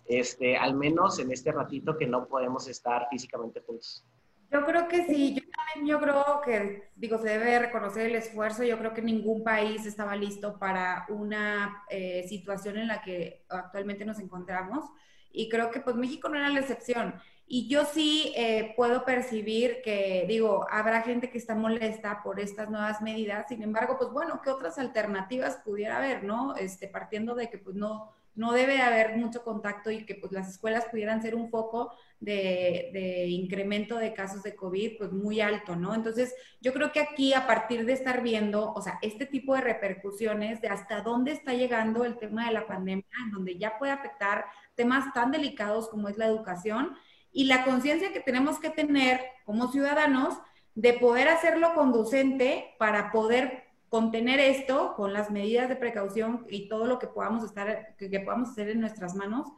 [SPEAKER 3] este, al menos en este ratito que no podemos estar físicamente juntos.
[SPEAKER 2] Yo creo que sí, yo también yo creo que, digo, se debe reconocer el esfuerzo, yo creo que ningún país estaba listo para una eh, situación en la que actualmente nos encontramos y creo que pues México no era la excepción. Y yo sí eh, puedo percibir que, digo, habrá gente que está molesta por estas nuevas medidas, sin embargo, pues bueno, ¿qué otras alternativas pudiera haber, no? Este, partiendo de que pues no, no debe haber mucho contacto y que pues las escuelas pudieran ser un foco de, incremento de casos de COVID pues muy alto, ¿no? Entonces yo creo que aquí a partir de estar viendo, o sea, este tipo de repercusiones de hasta dónde está llegando el tema de la pandemia, en donde ya puede afectar temas tan delicados como es la educación y la conciencia que tenemos que tener como ciudadanos de poder hacerlo conducente para poder contener esto con las medidas de precaución y todo lo que podamos estar, que, podamos hacer en nuestras manos,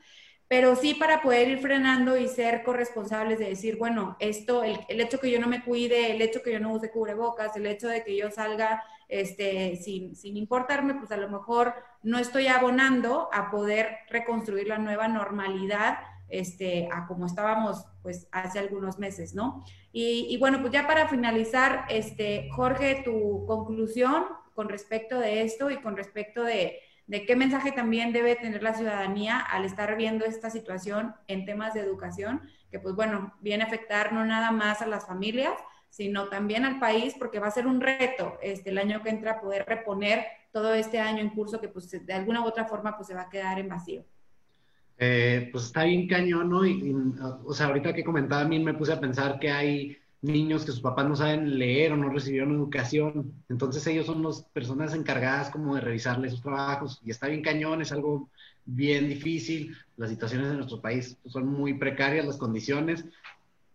[SPEAKER 2] pero sí para poder ir frenando y ser corresponsables de decir, bueno, esto, el, hecho que yo no me cuide, el hecho que yo no use cubrebocas, el hecho de que yo salga este, sin, sin importarme, pues a lo mejor no estoy abonando a poder reconstruir la nueva normalidad este, a como estábamos pues hace algunos meses, ¿no? Y, bueno, pues ya para finalizar, este, Jorge, tu conclusión con respecto de esto y con respecto de, de qué mensaje también debe tener la ciudadanía al estar viendo esta situación en temas de educación, que pues bueno, viene a afectar no nada más a las familias, sino también al país, porque va a ser un reto este, el año que entra poder reponer todo este año en curso que pues de alguna u otra forma pues se va a quedar en vacío.
[SPEAKER 4] Eh, pues está bien cañón, ¿no? Y, o sea, ahorita que comentaba a mí me puse a pensar que hay niños que sus papás no saben leer o no recibieron educación, entonces ellos son las personas encargadas como de revisarles sus trabajos y está bien cañón, es algo bien difícil, las situaciones de nuestro país son muy precarias, las condiciones,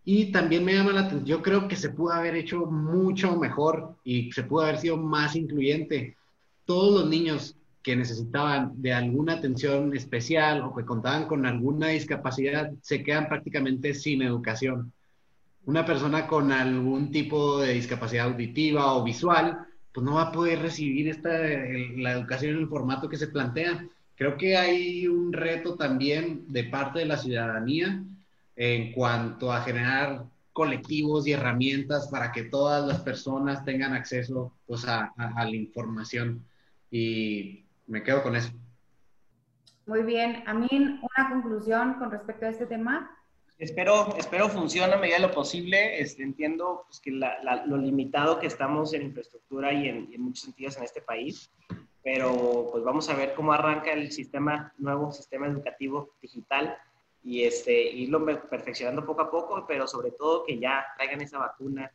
[SPEAKER 4] y también me llama la atención, yo creo que se pudo haber hecho mucho mejor y se pudo haber sido más incluyente. Todos los niños que necesitaban de alguna atención especial o que contaban con alguna discapacidad se quedan prácticamente sin educación. Una persona con algún tipo de discapacidad auditiva o visual, pues no va a poder recibir esta, la educación en el formato que se plantea. Creo que hay un reto también de parte de la ciudadanía en cuanto a generar colectivos y herramientas para que todas las personas tengan acceso pues, a, a la información. Y me quedo con eso.
[SPEAKER 2] Muy bien. A mí, una conclusión con respecto a este tema.
[SPEAKER 3] Espero, espero funcione a medida de lo posible. Este, entiendo pues, que lo limitado que estamos en infraestructura y en, muchos sentidos en este país, pero pues vamos a ver cómo arranca el sistema, nuevo sistema educativo digital y este, irlo perfeccionando poco a poco, pero sobre todo que ya traigan esa vacuna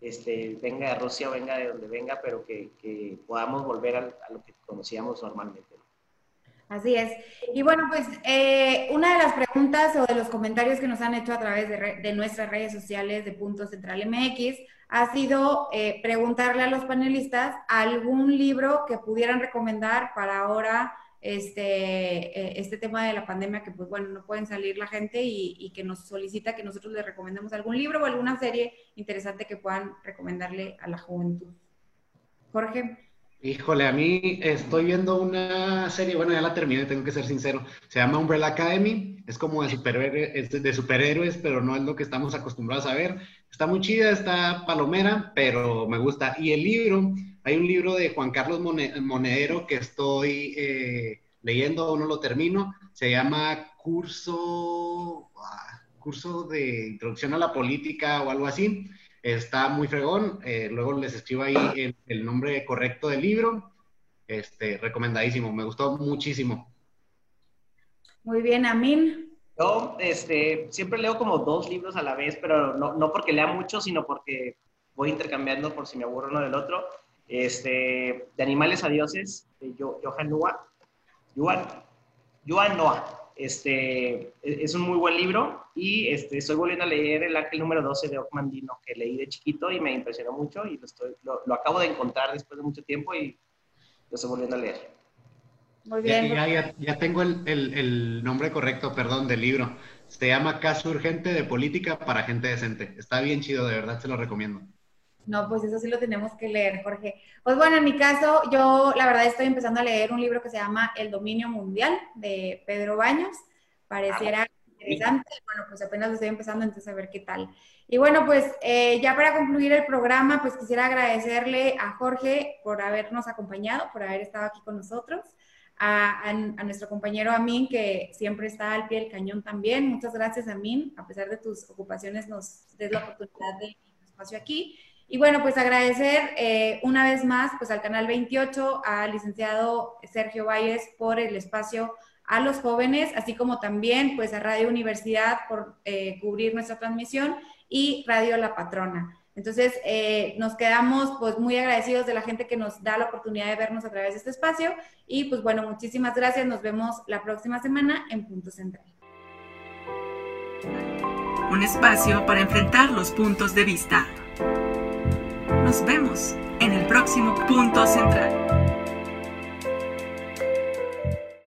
[SPEAKER 3] este, venga de Rusia venga de donde venga, pero que, podamos volver a, lo que conocíamos normalmente.
[SPEAKER 2] Así es. Y bueno, pues eh, una de las preguntas o de los comentarios que nos han hecho a través de, nuestras redes sociales de Punto Central MX ha sido eh, preguntarle a los panelistas algún libro que pudieran recomendar para ahora este, eh, este tema de la pandemia, que pues bueno, no pueden salir la gente y, que nos solicita que nosotros le recomendemos algún libro o alguna serie interesante que puedan recomendarle a la juventud. Jorge.
[SPEAKER 4] Híjole, a mí estoy viendo una serie, bueno, ya la terminé, tengo que ser sincero. Se llama Umbrella Academy, es como de, superhéroes, de superhéroes, pero no es lo que estamos acostumbrados a ver. Está muy chida, está palomera, pero me gusta. Y el libro, hay un libro de Juan Carlos Monedero que estoy eh, leyendo, no lo termino, se llama Curso, ah, Curso de Introducción a la Política o algo así. Está muy fregón, eh, luego les escribo ahí el, nombre correcto del libro. Este, recomendadísimo, me gustó muchísimo.
[SPEAKER 2] Muy bien, Amin.
[SPEAKER 3] Yo este, siempre leo como dos libros a la vez, pero no, no porque lea mucho, sino porque voy intercambiando por si me aburro uno del otro este, de Animales a Dioses, de Johan Noah. Johan, Noah. Este, e-, es un muy buen libro y este, estoy volviendo a leer el ángel número 12 de Ockmandino que leí de chiquito y me impresionó mucho y lo, estoy, lo, acabo de encontrar después de mucho tiempo y lo estoy volviendo a leer.
[SPEAKER 2] Muy bien.
[SPEAKER 4] Ya, ya, tengo el, el, el, nombre correcto, perdón, del libro. Se llama Caso Urgente de Política para Gente Decente. Está bien chido, de verdad, se lo recomiendo.
[SPEAKER 2] No, pues eso sí lo tenemos que leer, Jorge. Pues bueno, en mi caso, yo la verdad estoy empezando a leer un libro que se llama El dominio mundial de Pedro Baños. Pareciera interesante. Bueno, pues apenas lo estoy empezando, entonces a ver qué tal. Y bueno, pues eh, ya para concluir el programa, pues quisiera agradecerle a Jorge por habernos acompañado, por haber estado aquí con nosotros. A, a, nuestro compañero Amin, que siempre está al pie del cañón también. Muchas gracias, Amin. A pesar de tus ocupaciones, nos des la oportunidad de espacio aquí. Y bueno, pues agradecer eh, una vez más pues al Canal 28, al licenciado Sergio Valles por el espacio a los jóvenes, así como también pues a Radio Universidad por eh, cubrir nuestra transmisión y Radio La Patrona. Entonces, eh, nos quedamos pues muy agradecidos de la gente que nos da la oportunidad de vernos a través de este espacio y pues bueno, muchísimas gracias. Nos vemos la próxima semana en Punto Central.
[SPEAKER 1] Un espacio para enfrentar los puntos de vista. Nos vemos en el próximo punto central.